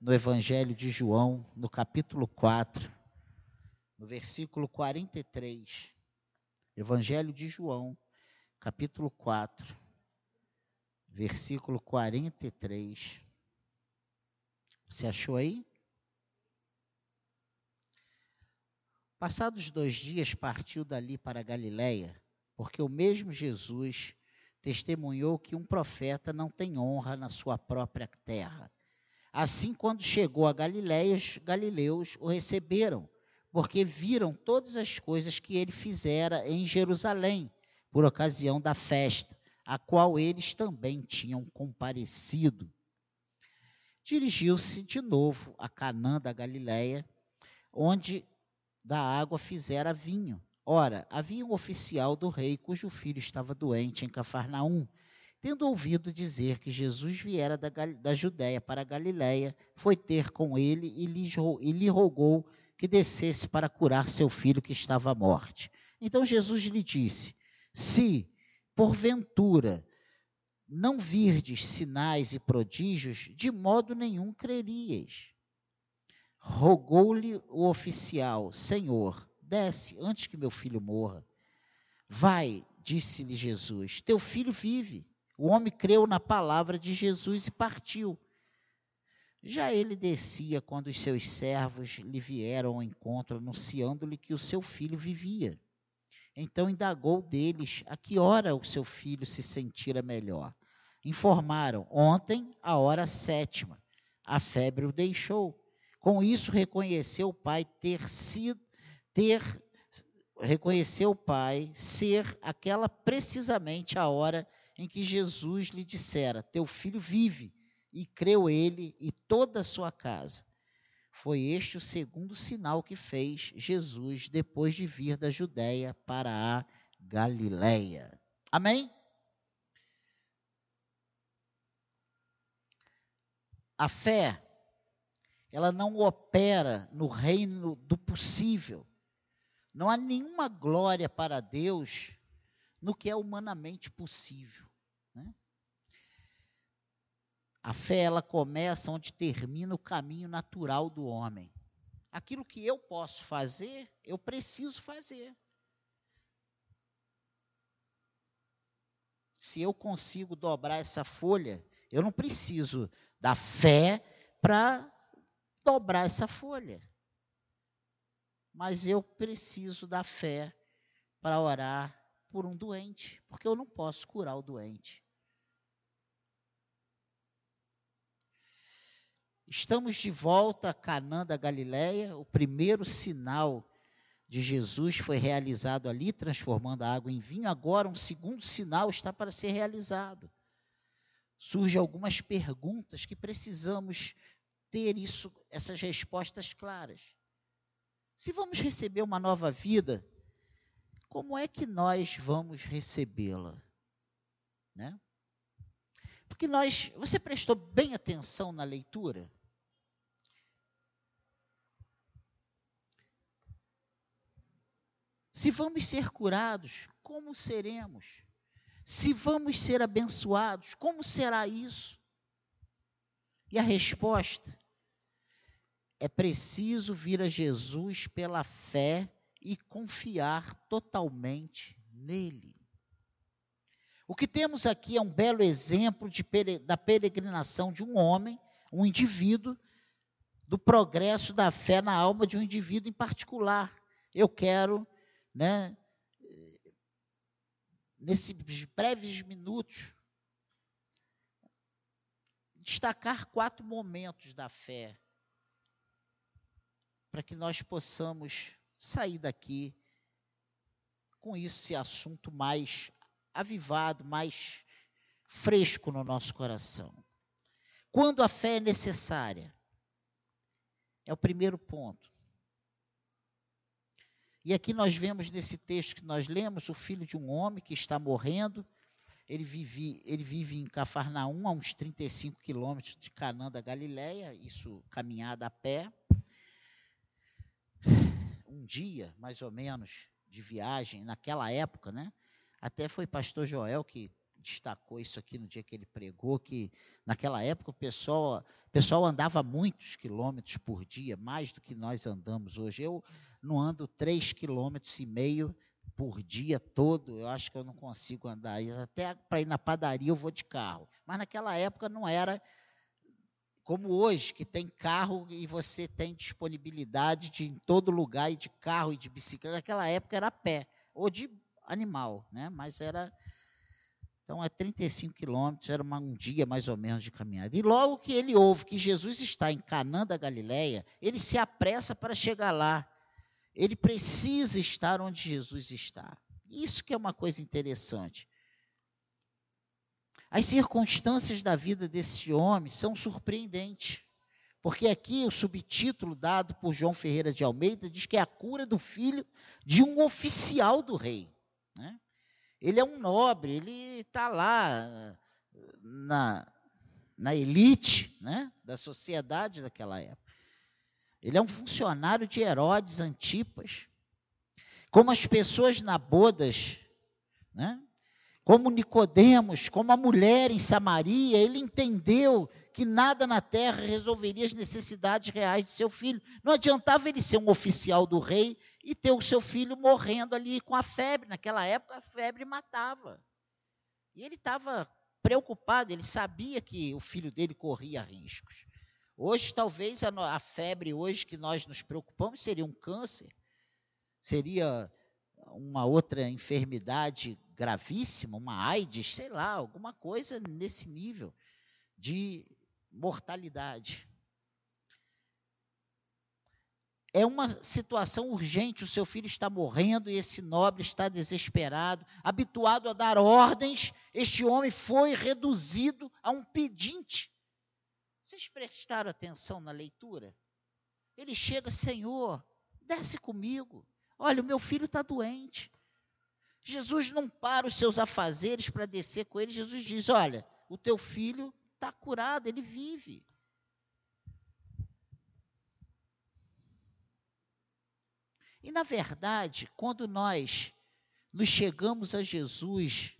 no Evangelho de João, no capítulo 4, no versículo 43. Evangelho de João, capítulo 4, versículo 43. Você achou aí? Passados dois dias, partiu dali para Galiléia, porque o mesmo Jesus testemunhou que um profeta não tem honra na sua própria terra. Assim, quando chegou a Galiléia, os galileus o receberam, porque viram todas as coisas que ele fizera em Jerusalém, por ocasião da festa, a qual eles também tinham comparecido. Dirigiu-se de novo a Canaã da Galiléia, onde da água fizera vinho. Ora, havia um oficial do rei cujo filho estava doente em Cafarnaum. Tendo ouvido dizer que Jesus viera da, da Judéia para a Galiléia, foi ter com ele e lhe, e lhe rogou que descesse para curar seu filho que estava à morte. Então Jesus lhe disse: Se, porventura, não virdes sinais e prodígios, de modo nenhum creríeis. Rogou-lhe o oficial: Senhor, desce antes que meu filho morra. Vai, disse-lhe Jesus: Teu filho vive. O homem creu na palavra de Jesus e partiu. Já ele descia quando os seus servos lhe vieram ao encontro, anunciando-lhe que o seu filho vivia. Então indagou deles a que hora o seu filho se sentira melhor. Informaram: ontem, a hora sétima. A febre o deixou. Com isso reconheceu o pai ter sido ter reconheceu o pai ser aquela precisamente a hora em que Jesus lhe dissera: Teu filho vive, e creu ele e toda a sua casa. Foi este o segundo sinal que fez Jesus depois de vir da Judéia para a Galiléia. Amém? A fé ela não opera no reino do possível. Não há nenhuma glória para Deus no que é humanamente possível. Né? A fé ela começa onde termina o caminho natural do homem. Aquilo que eu posso fazer, eu preciso fazer. Se eu consigo dobrar essa folha, eu não preciso da fé para dobrar essa folha. Mas eu preciso da fé para orar por um doente, porque eu não posso curar o doente. Estamos de volta a Canaã da Galileia, o primeiro sinal de Jesus foi realizado ali, transformando a água em vinho. Agora, um segundo sinal está para ser realizado. Surgem algumas perguntas que precisamos ter isso, essas respostas claras. Se vamos receber uma nova vida, como é que nós vamos recebê-la? Né? Porque nós, você prestou bem atenção na leitura? Se vamos ser curados, como seremos? Se vamos ser abençoados, como será isso? E a resposta é preciso vir a Jesus pela fé e confiar totalmente nele. O que temos aqui é um belo exemplo de, da peregrinação de um homem, um indivíduo, do progresso da fé na alma de um indivíduo em particular. Eu quero, né, nesses breves minutos, destacar quatro momentos da fé para que nós possamos sair daqui com esse assunto mais avivado, mais fresco no nosso coração. Quando a fé é necessária? É o primeiro ponto. E aqui nós vemos nesse texto que nós lemos o filho de um homem que está morrendo ele vive, ele vive em Cafarnaum, a uns 35 quilômetros de Canã da Galileia, isso caminhada a pé. Um dia, mais ou menos, de viagem, naquela época, né? Até foi pastor Joel que destacou isso aqui no dia que ele pregou, que naquela época o pessoal, o pessoal andava muitos quilômetros por dia, mais do que nós andamos hoje. Eu não ando três quilômetros e meio por dia todo, eu acho que eu não consigo andar. Até para ir na padaria eu vou de carro. Mas naquela época não era como hoje, que tem carro e você tem disponibilidade de em todo lugar, e de carro e de bicicleta. Naquela época era pé, ou de animal, né? mas era. Então é 35 quilômetros, era uma, um dia mais ou menos de caminhada. E logo que ele ouve que Jesus está em Canã da Galileia, ele se apressa para chegar lá. Ele precisa estar onde Jesus está. Isso que é uma coisa interessante. As circunstâncias da vida desse homem são surpreendentes. Porque aqui o subtítulo dado por João Ferreira de Almeida diz que é a cura do filho de um oficial do rei. Né? Ele é um nobre, ele está lá na, na elite né, da sociedade daquela época. Ele é um funcionário de Herodes Antipas. Como as pessoas na bodas, né, como Nicodemos, como a mulher em Samaria, ele entendeu que nada na terra resolveria as necessidades reais de seu filho. Não adiantava ele ser um oficial do rei e ter o seu filho morrendo ali com a febre. Naquela época a febre matava. E ele estava preocupado, ele sabia que o filho dele corria riscos. Hoje, talvez a, a febre hoje que nós nos preocupamos seria um câncer, seria uma outra enfermidade gravíssima, uma AIDS, sei lá, alguma coisa nesse nível de mortalidade. É uma situação urgente, o seu filho está morrendo e esse nobre está desesperado, habituado a dar ordens, este homem foi reduzido a um pedinte. Vocês prestaram atenção na leitura? Ele chega, Senhor, desce comigo. Olha, o meu filho está doente. Jesus não para os seus afazeres para descer com ele. Jesus diz: Olha, o teu filho está curado, ele vive. E na verdade, quando nós nos chegamos a Jesus,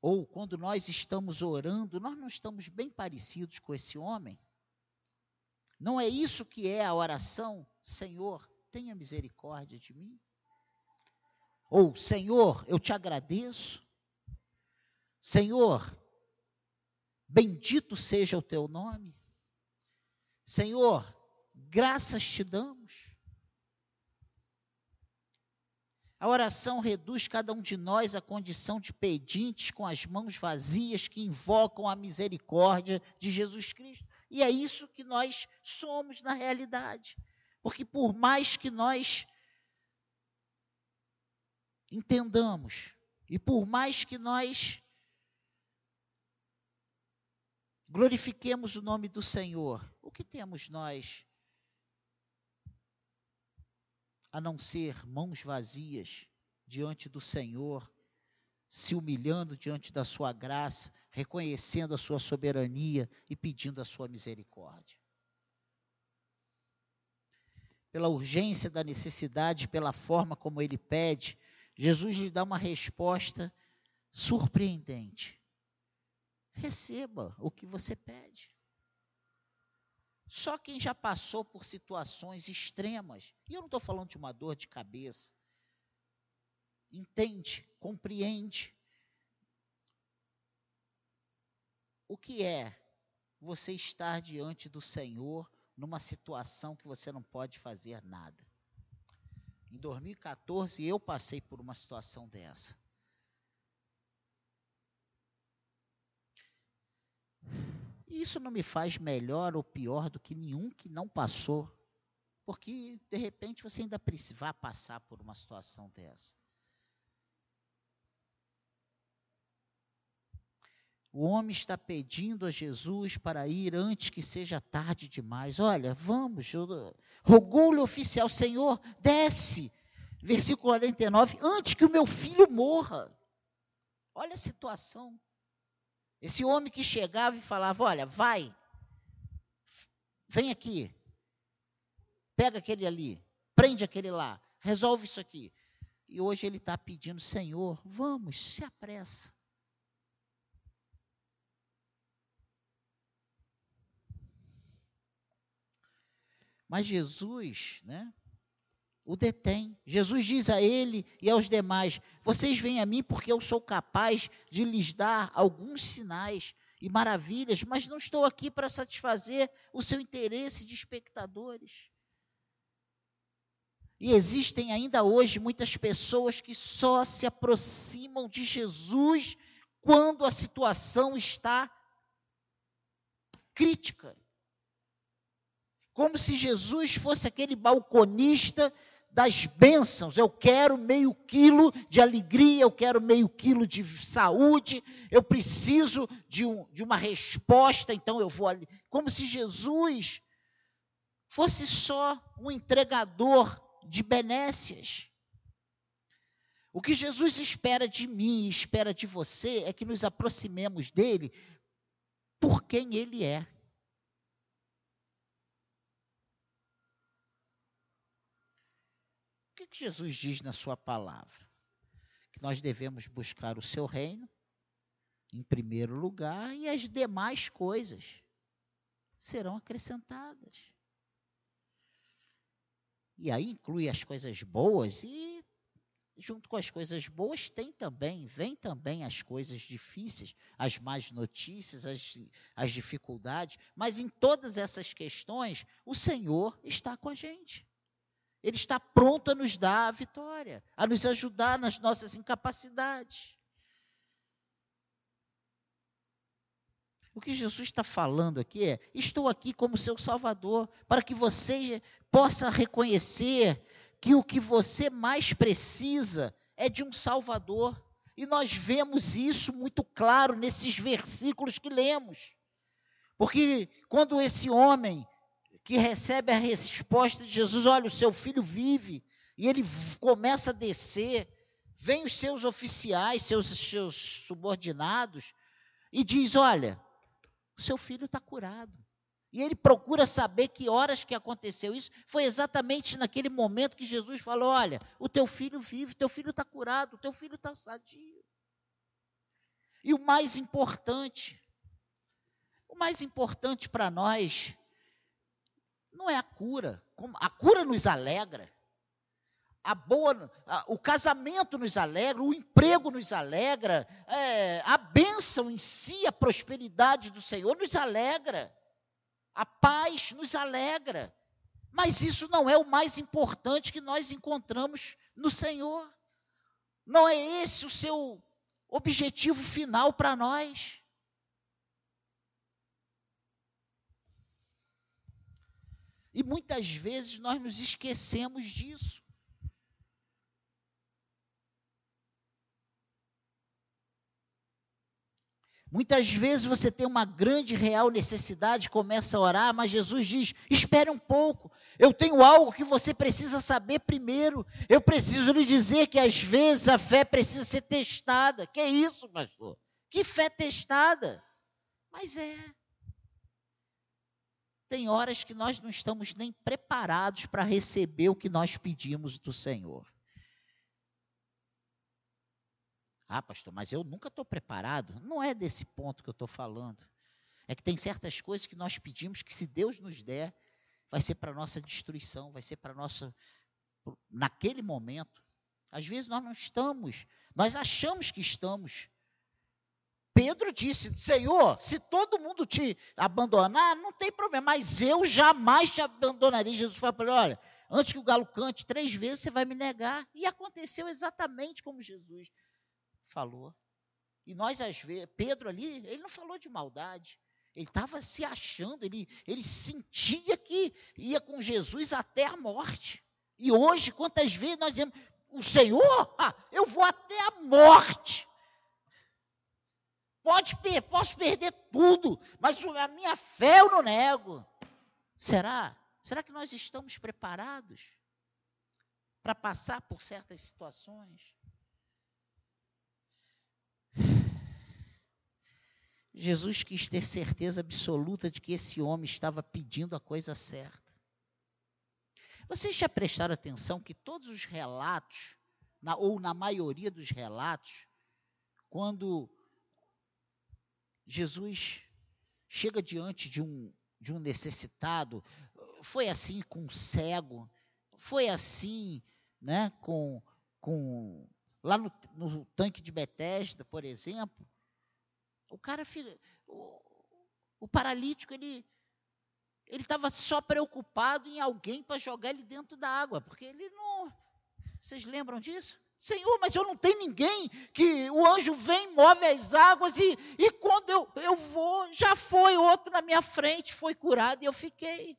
ou quando nós estamos orando, nós não estamos bem parecidos com esse homem? Não é isso que é a oração? Senhor, tenha misericórdia de mim. Ou, Senhor, eu te agradeço. Senhor, bendito seja o teu nome. Senhor, graças te damos. A oração reduz cada um de nós à condição de pedintes com as mãos vazias que invocam a misericórdia de Jesus Cristo. E é isso que nós somos na realidade. Porque por mais que nós entendamos, e por mais que nós glorifiquemos o nome do Senhor, o que temos nós a não ser mãos vazias diante do Senhor, se humilhando diante da sua graça, reconhecendo a sua soberania e pedindo a sua misericórdia. Pela urgência da necessidade, pela forma como ele pede, Jesus lhe dá uma resposta surpreendente. Receba o que você pede. Só quem já passou por situações extremas, e eu não estou falando de uma dor de cabeça, entende, compreende o que é você estar diante do Senhor numa situação que você não pode fazer nada. Em 2014 eu passei por uma situação dessa. Isso não me faz melhor ou pior do que nenhum que não passou, porque de repente você ainda vai passar por uma situação dessa. O homem está pedindo a Jesus para ir antes que seja tarde demais. Olha, vamos. Rogou-lhe o oficial, Senhor, desce. Versículo 49, antes que o meu filho morra. Olha a situação. Esse homem que chegava e falava: Olha, vai, vem aqui, pega aquele ali, prende aquele lá, resolve isso aqui. E hoje ele está pedindo, Senhor, vamos, se apressa. Mas Jesus, né, o detém. Jesus diz a ele e aos demais: Vocês vêm a mim porque eu sou capaz de lhes dar alguns sinais e maravilhas, mas não estou aqui para satisfazer o seu interesse de espectadores. E existem ainda hoje muitas pessoas que só se aproximam de Jesus quando a situação está crítica. Como se Jesus fosse aquele balconista das bênçãos. Eu quero meio quilo de alegria, eu quero meio quilo de saúde, eu preciso de, um, de uma resposta, então eu vou ali. Como se Jesus fosse só um entregador de benécias. O que Jesus espera de mim e espera de você é que nos aproximemos dele por quem ele é. O que, Jesus diz na sua palavra? Que nós devemos buscar o seu reino em primeiro lugar e as demais coisas serão acrescentadas. E aí inclui as coisas boas e junto com as coisas boas tem também, vem também as coisas difíceis, as más notícias, as, as dificuldades, mas em todas essas questões o Senhor está com a gente. Ele está pronto a nos dar a vitória, a nos ajudar nas nossas incapacidades. O que Jesus está falando aqui é: estou aqui como seu Salvador, para que você possa reconhecer que o que você mais precisa é de um Salvador. E nós vemos isso muito claro nesses versículos que lemos. Porque quando esse homem que recebe a resposta de Jesus: olha, o seu filho vive. E ele começa a descer. Vem os seus oficiais, seus, seus subordinados, e diz: olha, o seu filho está curado. E ele procura saber que horas que aconteceu isso. Foi exatamente naquele momento que Jesus falou: Olha, o teu filho vive, teu filho está curado, teu filho está sadio. E o mais importante, o mais importante para nós não é a cura. A cura nos alegra. A boa, a, o casamento nos alegra, o emprego nos alegra, é, a bênção em si, a prosperidade do Senhor nos alegra, a paz nos alegra. Mas isso não é o mais importante que nós encontramos no Senhor. Não é esse o seu objetivo final para nós. E muitas vezes nós nos esquecemos disso. Muitas vezes você tem uma grande real necessidade, começa a orar, mas Jesus diz: espere um pouco, eu tenho algo que você precisa saber primeiro. Eu preciso lhe dizer que às vezes a fé precisa ser testada. Que é isso, pastor? Que fé testada? Mas é. Tem horas que nós não estamos nem preparados para receber o que nós pedimos do Senhor. Ah, pastor, mas eu nunca estou preparado. Não é desse ponto que eu estou falando. É que tem certas coisas que nós pedimos que, se Deus nos der, vai ser para nossa destruição, vai ser para nossa. Naquele momento. Às vezes nós não estamos, nós achamos que estamos Pedro disse: Senhor, se todo mundo te abandonar, não tem problema, mas eu jamais te abandonarei. Jesus falou Olha, antes que o galo cante três vezes, você vai me negar. E aconteceu exatamente como Jesus falou. E nós, às vezes, Pedro ali, ele não falou de maldade. Ele estava se achando, ele, ele sentia que ia com Jesus até a morte. E hoje, quantas vezes nós dizemos, o Senhor, ah, eu vou até a morte. Pode, posso perder tudo, mas a minha fé eu não nego. Será? Será que nós estamos preparados para passar por certas situações? Jesus quis ter certeza absoluta de que esse homem estava pedindo a coisa certa. Vocês já prestaram atenção que todos os relatos na, ou na maioria dos relatos, quando Jesus chega diante de um, de um necessitado, foi assim com um cego, foi assim né, com, com lá no, no tanque de Betesda, por exemplo, o cara, o, o paralítico, ele ele estava só preocupado em alguém para jogar ele dentro da água, porque ele não. Vocês lembram disso? Senhor, mas eu não tenho ninguém que o anjo vem, move as águas e, e quando eu, eu vou, já foi outro na minha frente, foi curado e eu fiquei.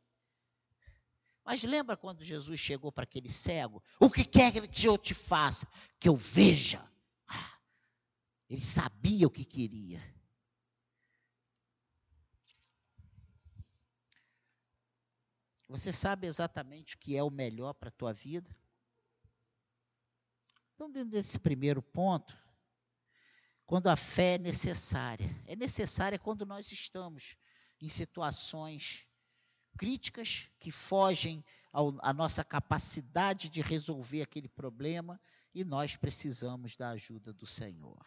Mas lembra quando Jesus chegou para aquele cego? O que quer que eu te faça? Que eu veja. Ah, ele sabia o que queria. Você sabe exatamente o que é o melhor para a tua vida? Então, dentro desse primeiro ponto, quando a fé é necessária, é necessária quando nós estamos em situações críticas que fogem à nossa capacidade de resolver aquele problema e nós precisamos da ajuda do Senhor.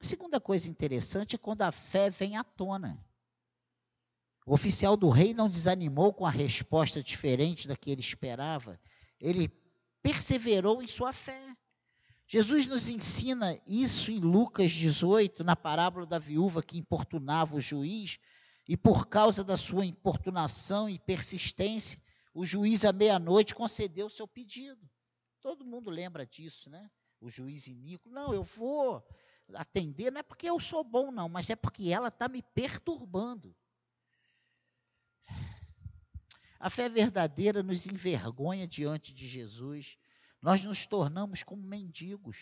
A segunda coisa interessante é quando a fé vem à tona. O oficial do rei não desanimou com a resposta diferente da que ele esperava. Ele perseverou em sua fé. Jesus nos ensina isso em Lucas 18, na parábola da viúva que importunava o juiz, e por causa da sua importunação e persistência, o juiz à meia-noite concedeu o seu pedido. Todo mundo lembra disso, né? O juiz Inico, não, eu vou atender, não é porque eu sou bom, não, mas é porque ela está me perturbando. A fé verdadeira nos envergonha diante de Jesus. Nós nos tornamos como mendigos,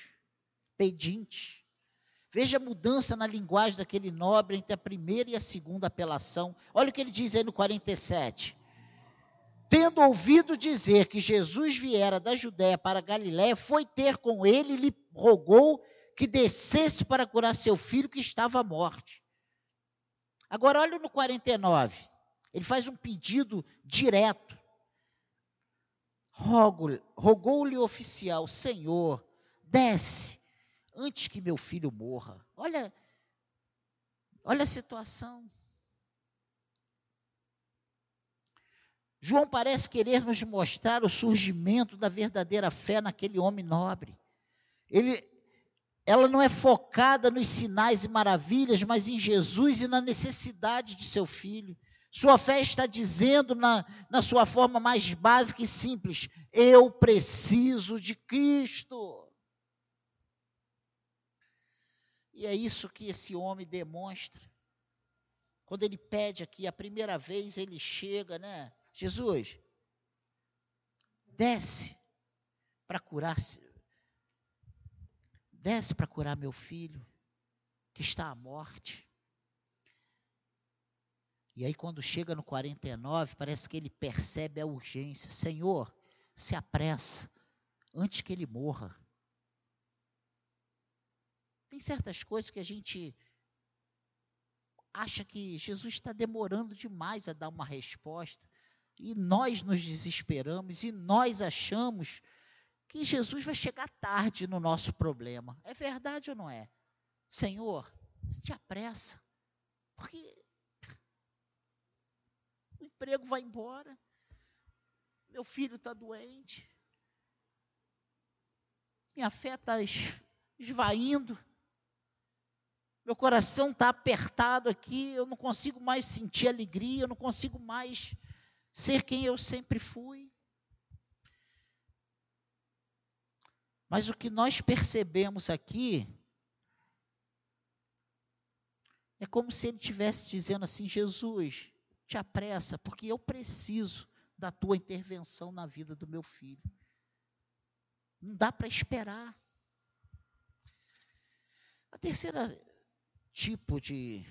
pedintes. Veja a mudança na linguagem daquele nobre entre a primeira e a segunda apelação. Olha o que ele diz aí no 47. Tendo ouvido dizer que Jesus viera da Judéia para Galiléia, foi ter com ele e lhe rogou que descesse para curar seu filho que estava à morte. Agora olha no 49. Ele faz um pedido direto. Rogou-lhe o oficial, Senhor, desce antes que meu filho morra. Olha, olha a situação. João parece querer nos mostrar o surgimento da verdadeira fé naquele homem nobre. Ele, ela não é focada nos sinais e maravilhas, mas em Jesus e na necessidade de seu filho. Sua fé está dizendo, na, na sua forma mais básica e simples: Eu preciso de Cristo. E é isso que esse homem demonstra. Quando ele pede aqui, a primeira vez ele chega, né? Jesus, desce para curar, desce para curar meu filho que está à morte. E aí, quando chega no 49, parece que ele percebe a urgência. Senhor, se apressa, antes que ele morra. Tem certas coisas que a gente acha que Jesus está demorando demais a dar uma resposta. E nós nos desesperamos e nós achamos que Jesus vai chegar tarde no nosso problema. É verdade ou não é? Senhor, te apressa. Porque emprego vai embora, meu filho está doente, minha fé está esvaindo, meu coração está apertado aqui, eu não consigo mais sentir alegria, eu não consigo mais ser quem eu sempre fui. Mas o que nós percebemos aqui é como se ele estivesse dizendo assim: Jesus, te apressa, porque eu preciso da tua intervenção na vida do meu filho. Não dá para esperar. A terceira tipo de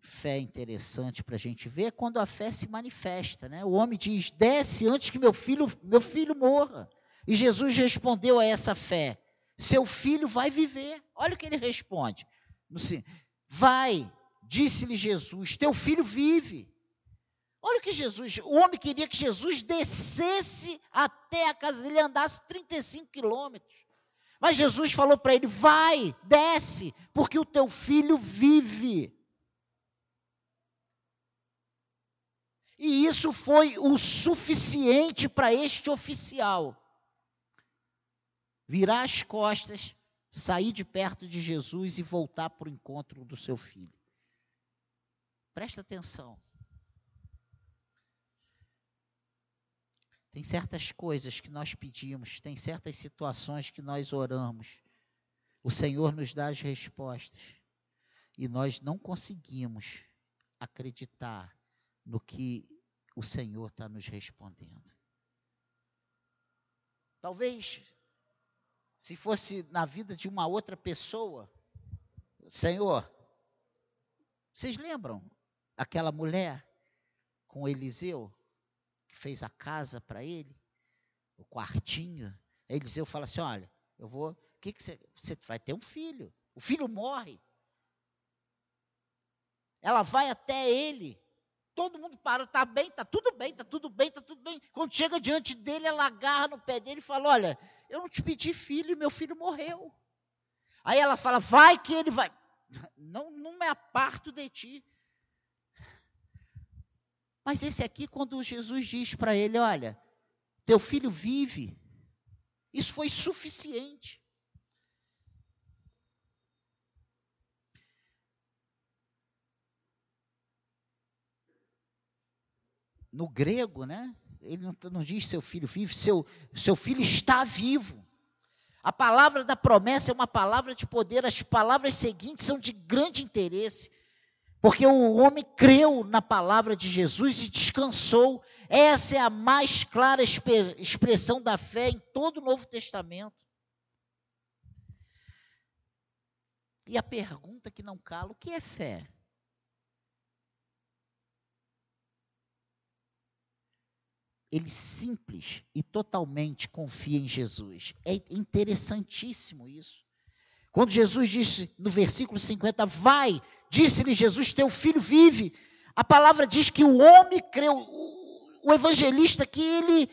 fé interessante para a gente ver é quando a fé se manifesta. Né? O homem diz: desce antes que meu filho, meu filho morra. E Jesus respondeu a essa fé: seu filho vai viver. Olha o que ele responde. Vai, disse-lhe Jesus: teu filho vive. Olha o que Jesus, o homem queria que Jesus descesse até a casa dele, andasse 35 quilômetros. Mas Jesus falou para ele: vai, desce, porque o teu filho vive. E isso foi o suficiente para este oficial virar as costas, sair de perto de Jesus e voltar para o encontro do seu filho. Presta atenção. Tem certas coisas que nós pedimos, tem certas situações que nós oramos. O Senhor nos dá as respostas. E nós não conseguimos acreditar no que o Senhor está nos respondendo. Talvez, se fosse na vida de uma outra pessoa, Senhor, vocês lembram aquela mulher com Eliseu, fez a casa para ele, o quartinho? Eliseu fala assim: Olha, eu vou, que que você, você vai ter um filho, o filho morre. Ela vai até ele, todo mundo para, tá bem, tá tudo bem, tá tudo bem, tá tudo bem. Quando chega diante dele, ela agarra no pé dele e fala: Olha, eu não te pedi filho meu filho morreu. Aí ela fala: Vai que ele vai. Não, não me aparto de ti. Mas esse aqui, quando Jesus diz para ele: Olha, teu filho vive, isso foi suficiente. no grego, né? Ele não, diz seu filho vive, seu, seu filho está vivo. A palavra da promessa é uma palavra de poder, as palavras seguintes são de grande interesse, porque o homem creu na palavra de Jesus e descansou. Essa é a mais clara expressão da fé em todo o Novo Testamento. E a pergunta que não cala: o que é fé? ele simples e totalmente confia em Jesus. É interessantíssimo isso. Quando Jesus disse no versículo 50, vai, disse-lhe Jesus, teu filho vive. A palavra diz que o homem creu, o, evangelista que ele,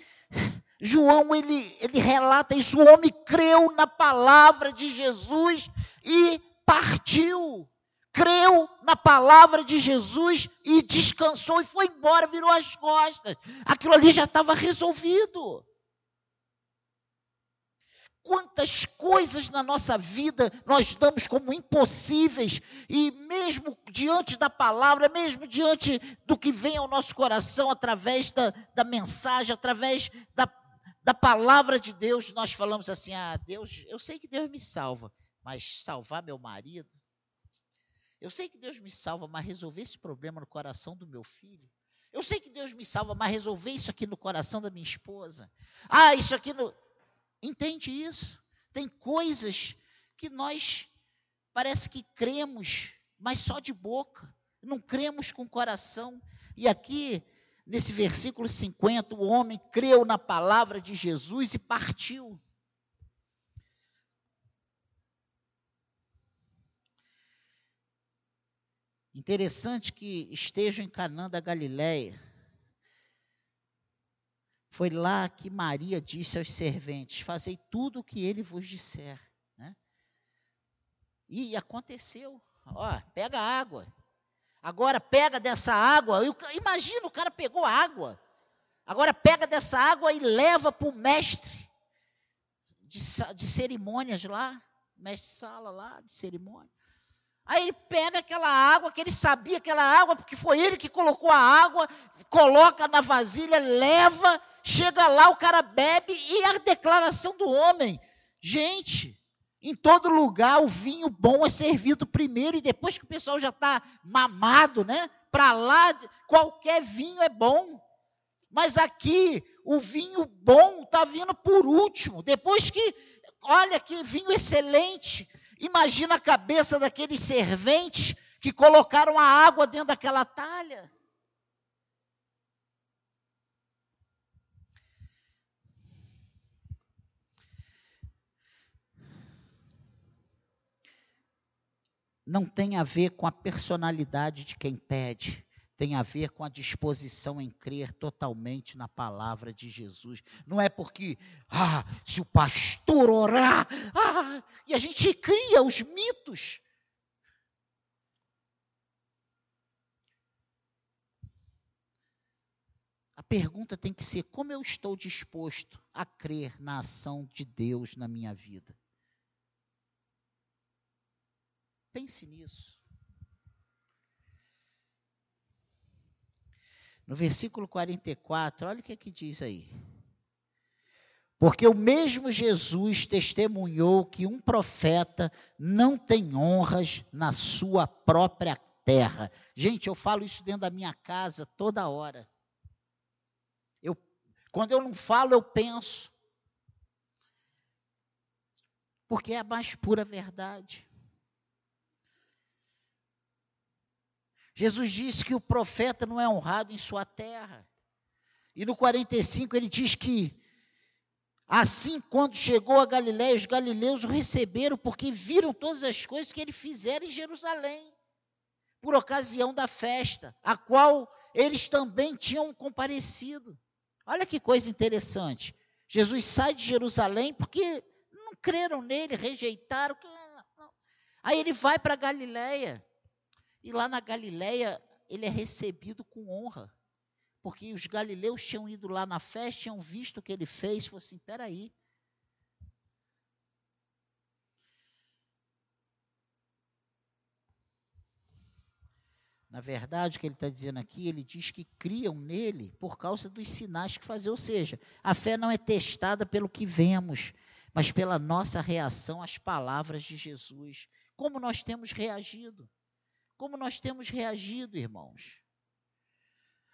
João, ele, ele relata isso, o homem creu na palavra de Jesus e partiu creu na palavra de Jesus e descansou e foi embora, virou as costas. Aquilo ali já estava resolvido. Quantas coisas na nossa vida nós damos como impossíveis, e mesmo diante da palavra, mesmo diante do que vem ao nosso coração, através da, da mensagem, através da, da palavra de Deus, nós falamos assim: ah, Deus, eu sei que Deus me salva, mas salvar meu marido, eu sei que Deus me salva, mas resolver esse problema no coração do meu filho. Eu sei que Deus me salva, mas resolver isso aqui no coração da minha esposa. Ah, isso aqui no. Entende isso? Tem coisas que nós parece que cremos, mas só de boca. Não cremos com coração. E aqui, nesse versículo 50, o homem creu na palavra de Jesus e partiu. Interessante que estejam em Canaã da Galileia. Foi lá que Maria disse aos serventes: Fazei tudo o que ele vos disser. Né? E aconteceu. Ó, pega água. Agora pega dessa água. Imagina, o cara pegou água. Agora pega dessa água e leva para o mestre de, de cerimônias lá, mestre sala lá de cerimônia. Aí ele pega aquela água, que ele sabia aquela água, porque foi ele que colocou a água, coloca na vasilha, leva, chega lá, o cara bebe, e a declaração do homem. Gente, em todo lugar o vinho bom é servido primeiro, e depois que o pessoal já está mamado, né? Para lá, qualquer vinho é bom. Mas aqui, o vinho bom está vindo por último. Depois que, olha que vinho excelente. Imagina a cabeça daqueles serventes que colocaram a água dentro daquela talha. Não tem a ver com a personalidade de quem pede, tem a ver com a disposição em crer totalmente na palavra de Jesus. Não é porque, ah, se o pastor orar, ah, e a gente cria os mitos. A pergunta tem que ser: como eu estou disposto a crer na ação de Deus na minha vida? Pense nisso. No versículo 44, olha o que, é que diz aí. Porque o mesmo Jesus testemunhou que um profeta não tem honras na sua própria terra. Gente, eu falo isso dentro da minha casa toda hora. Eu, quando eu não falo, eu penso. Porque é a mais pura verdade. Jesus disse que o profeta não é honrado em sua terra. E no 45 ele diz que assim quando chegou a Galiléia, os galileus o receberam porque viram todas as coisas que ele fizera em Jerusalém, por ocasião da festa, a qual eles também tinham comparecido. Olha que coisa interessante. Jesus sai de Jerusalém porque não creram nele, rejeitaram. Aí ele vai para Galiléia. E lá na Galileia, ele é recebido com honra. Porque os galileus tinham ido lá na festa, tinham visto o que ele fez, falou assim, peraí. Na verdade, o que ele está dizendo aqui, ele diz que criam nele por causa dos sinais que fazem. Ou seja, a fé não é testada pelo que vemos, mas pela nossa reação às palavras de Jesus. Como nós temos reagido. Como nós temos reagido, irmãos?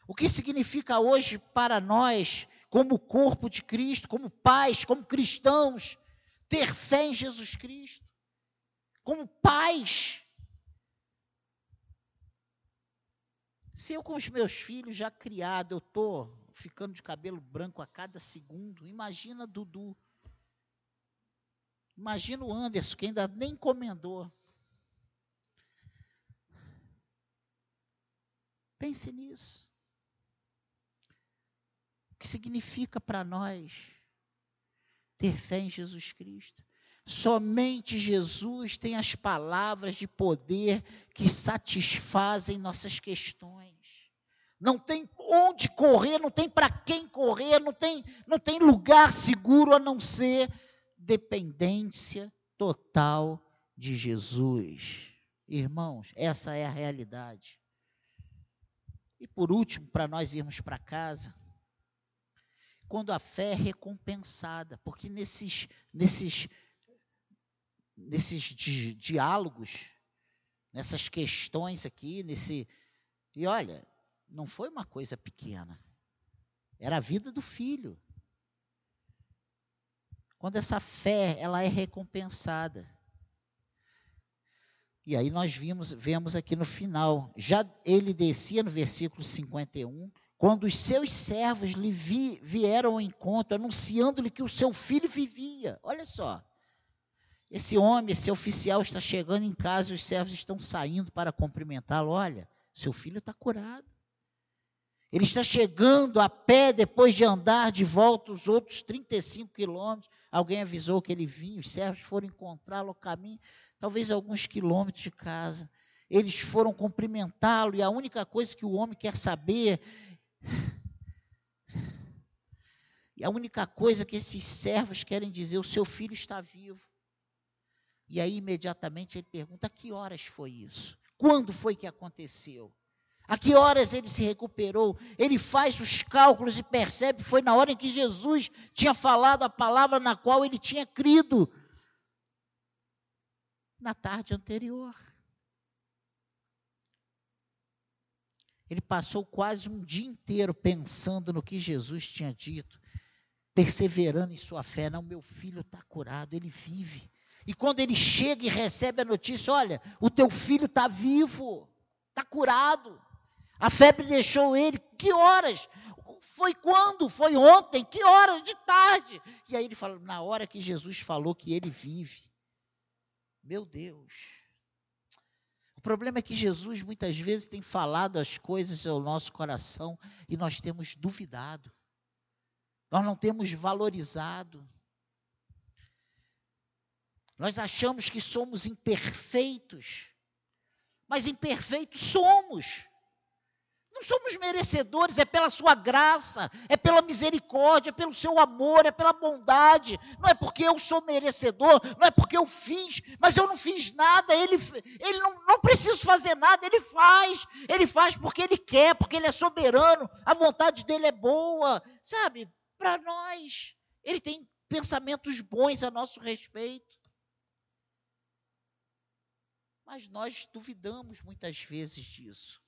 O que significa hoje para nós, como corpo de Cristo, como pais, como cristãos, ter fé em Jesus Cristo? Como pais. Se eu com os meus filhos já criado, eu estou ficando de cabelo branco a cada segundo, imagina Dudu. Imagina o Anderson, que ainda nem encomendou. Pense nisso. O que significa para nós ter fé em Jesus Cristo? Somente Jesus tem as palavras de poder que satisfazem nossas questões. Não tem onde correr, não tem para quem correr, não tem, não tem lugar seguro a não ser dependência total de Jesus. Irmãos, essa é a realidade. E por último, para nós irmos para casa, quando a fé é recompensada, porque nesses, nesses, nesses di diálogos, nessas questões aqui, nesse. E olha, não foi uma coisa pequena. Era a vida do filho. Quando essa fé ela é recompensada. E aí nós vimos, vemos aqui no final, já ele descia no versículo 51, quando os seus servos lhe vi, vieram ao encontro, anunciando-lhe que o seu filho vivia. Olha só. Esse homem, esse oficial está chegando em casa e os servos estão saindo para cumprimentá-lo. Olha, seu filho está curado. Ele está chegando a pé depois de andar de volta os outros 35 quilômetros. Alguém avisou que ele vinha, os servos foram encontrá-lo ao caminho talvez alguns quilômetros de casa. Eles foram cumprimentá-lo e a única coisa que o homem quer saber. E a única coisa que esses servos querem dizer: o seu filho está vivo. E aí, imediatamente, ele pergunta: a que horas foi isso? Quando foi que aconteceu? A que horas ele se recuperou? Ele faz os cálculos e percebe que foi na hora em que Jesus tinha falado a palavra na qual ele tinha crido na tarde anterior. Ele passou quase um dia inteiro pensando no que Jesus tinha dito, perseverando em sua fé. Não, meu filho está curado, ele vive. E quando ele chega e recebe a notícia: olha, o teu filho está vivo, está curado. A febre deixou ele. Que horas? Foi quando? Foi ontem? Que horas? De tarde. E aí ele fala: na hora que Jesus falou que ele vive. Meu Deus. problema é que Jesus muitas vezes tem falado as coisas ao nosso coração e nós temos duvidado. Nós não temos valorizado. Nós achamos que somos imperfeitos, mas imperfeitos somos. Não somos merecedores, é pela sua graça, é pela misericórdia, é pelo seu amor, é pela bondade. Não é porque eu sou merecedor, não é porque eu fiz, mas eu não fiz nada, ele, ele não, não preciso fazer nada, ele faz. Ele faz porque ele quer, porque ele é soberano, a vontade dele é boa, sabe? Para nós, ele tem pensamentos bons a nosso respeito. Mas nós duvidamos muitas vezes disso.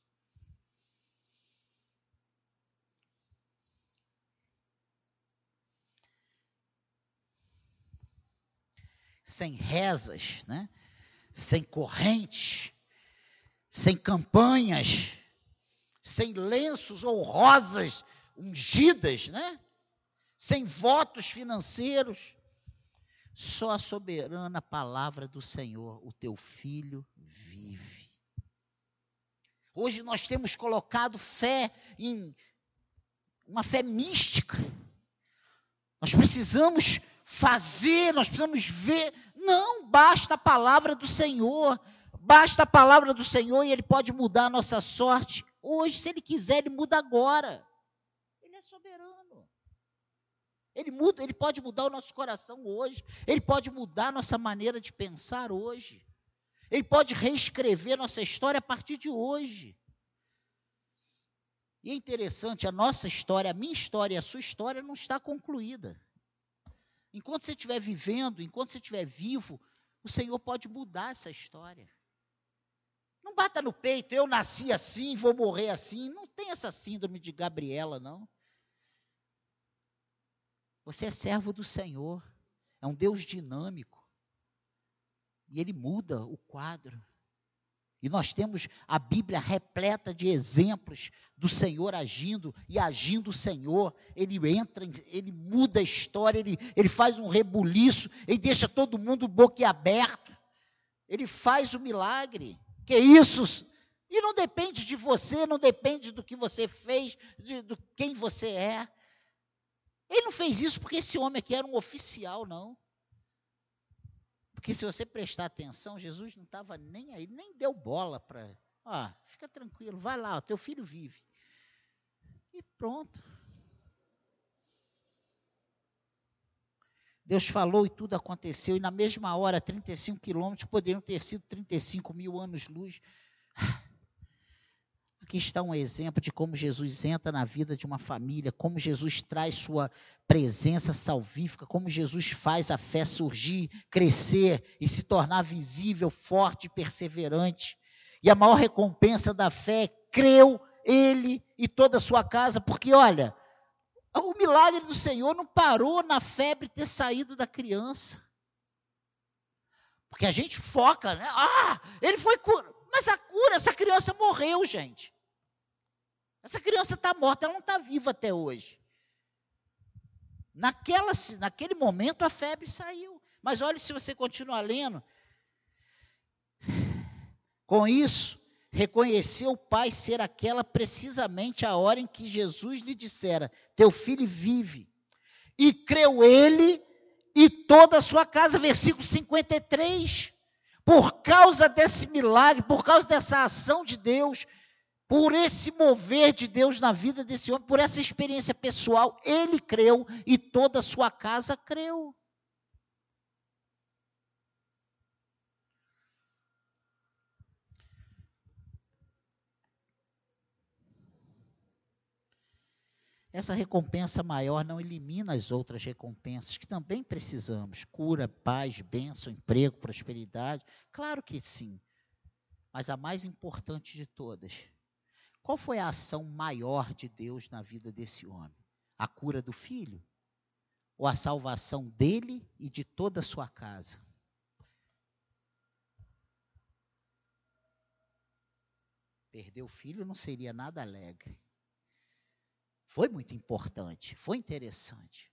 Sem rezas, né? sem correntes, sem campanhas, sem lenços ou rosas ungidas, né? sem votos financeiros. Só a soberana palavra do Senhor, o teu filho vive. Hoje nós temos colocado fé em uma fé mística. Nós precisamos fazer, nós precisamos ver. Não, basta a palavra do Senhor. Basta a palavra do Senhor e Ele pode mudar a nossa sorte. Hoje, se Ele quiser, Ele muda agora. Ele é soberano. Ele muda, Ele pode mudar o nosso coração hoje. Ele pode mudar a nossa maneira de pensar hoje. Ele pode reescrever nossa história a partir de hoje. E é interessante, a nossa história, a minha história e a sua história não está concluída. Enquanto você estiver vivendo, enquanto você estiver vivo, o Senhor pode mudar essa história. Não bata no peito, eu nasci assim, vou morrer assim. Não tem essa síndrome de Gabriela, não. Você é servo do Senhor, é um Deus dinâmico. E Ele muda o quadro. E nós temos a Bíblia repleta de exemplos do Senhor agindo e agindo o Senhor. Ele entra, ele muda a história, ele, ele faz um rebuliço, ele deixa todo mundo boquiaberto. Ele faz o milagre. Que isso? E não depende de você, não depende do que você fez, de, de quem você é. Ele não fez isso porque esse homem aqui era um oficial, não. Porque se você prestar atenção, Jesus não estava nem aí, nem deu bola para. Ah, fica tranquilo, vai lá, o teu filho vive. E pronto. Deus falou e tudo aconteceu, e na mesma hora, 35 quilômetros poderiam ter sido 35 mil anos-luz. Aqui está um exemplo de como Jesus entra na vida de uma família, como Jesus traz sua presença salvífica, como Jesus faz a fé surgir, crescer e se tornar visível, forte e perseverante. E a maior recompensa da fé é creu ele e toda a sua casa, porque olha, o milagre do Senhor não parou na febre ter saído da criança. Porque a gente foca, né? Ah, ele foi curado. Mas a cura, essa criança morreu, gente. Essa criança está morta, ela não está viva até hoje. Naquela, naquele momento a febre saiu. Mas olha se você continuar lendo. Com isso, reconheceu o pai ser aquela precisamente a hora em que Jesus lhe dissera: Teu filho vive. E creu ele e toda a sua casa. Versículo 53. Por causa desse milagre, por causa dessa ação de Deus, por esse mover de Deus na vida desse homem, por essa experiência pessoal, ele creu e toda a sua casa creu. Essa recompensa maior não elimina as outras recompensas que também precisamos: cura, paz, bênção, emprego, prosperidade. Claro que sim. Mas a mais importante de todas qual foi a ação maior de Deus na vida desse homem? A cura do filho? Ou a salvação dele e de toda a sua casa? Perder o filho não seria nada alegre. Foi muito importante, foi interessante.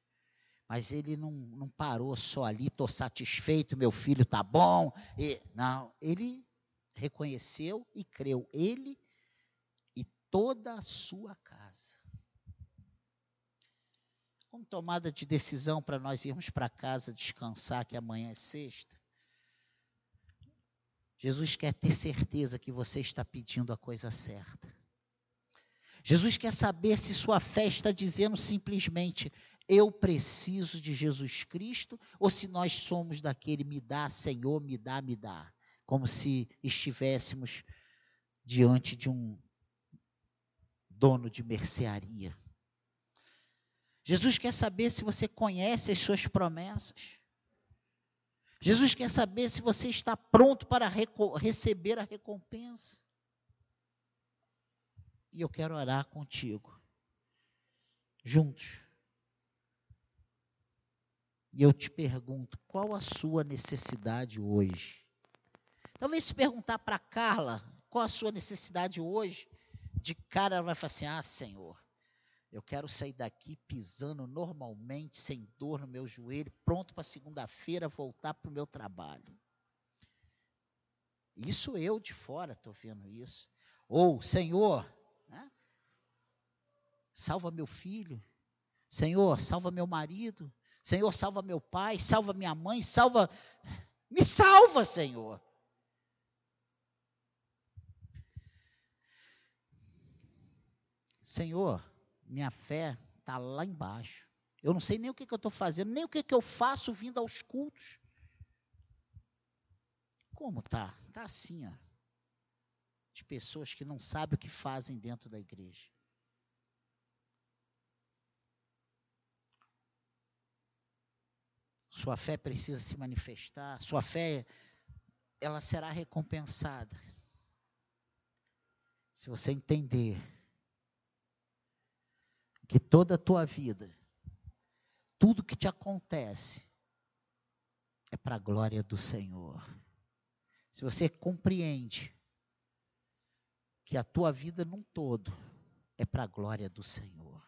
Mas ele não, não parou só ali, estou satisfeito, meu filho está bom. E, não, ele reconheceu e creu, ele toda a sua casa. Como tomada de decisão para nós irmos para casa descansar, que amanhã é sexta. Jesus quer ter certeza que você está pedindo a coisa certa. Jesus quer saber se sua fé está dizendo simplesmente: eu preciso de Jesus Cristo, ou se nós somos daquele me dá, Senhor, me dá, me dá, como se estivéssemos diante de um dono de mercearia. Jesus quer saber se você conhece as suas promessas. Jesus quer saber se você está pronto para receber a recompensa. E eu quero orar contigo, juntos. E eu te pergunto, qual a sua necessidade hoje? Talvez se perguntar para Carla, qual a sua necessidade hoje? De cara ela vai falar assim: Ah, Senhor, eu quero sair daqui pisando normalmente, sem dor no meu joelho, pronto para segunda-feira voltar para o meu trabalho. Isso eu de fora estou vendo isso. Ou, Senhor, né? salva meu filho. Senhor, salva meu marido. Senhor, salva meu pai, salva minha mãe, salva. Me salva, Senhor. Senhor, minha fé está lá embaixo. Eu não sei nem o que, que eu estou fazendo, nem o que, que eu faço vindo aos cultos. Como tá? Tá assim, ó. De pessoas que não sabem o que fazem dentro da igreja. Sua fé precisa se manifestar, sua fé ela será recompensada. Se você entender que toda a tua vida, tudo que te acontece, é para a glória do Senhor. Se você compreende que a tua vida num todo é para a glória do Senhor.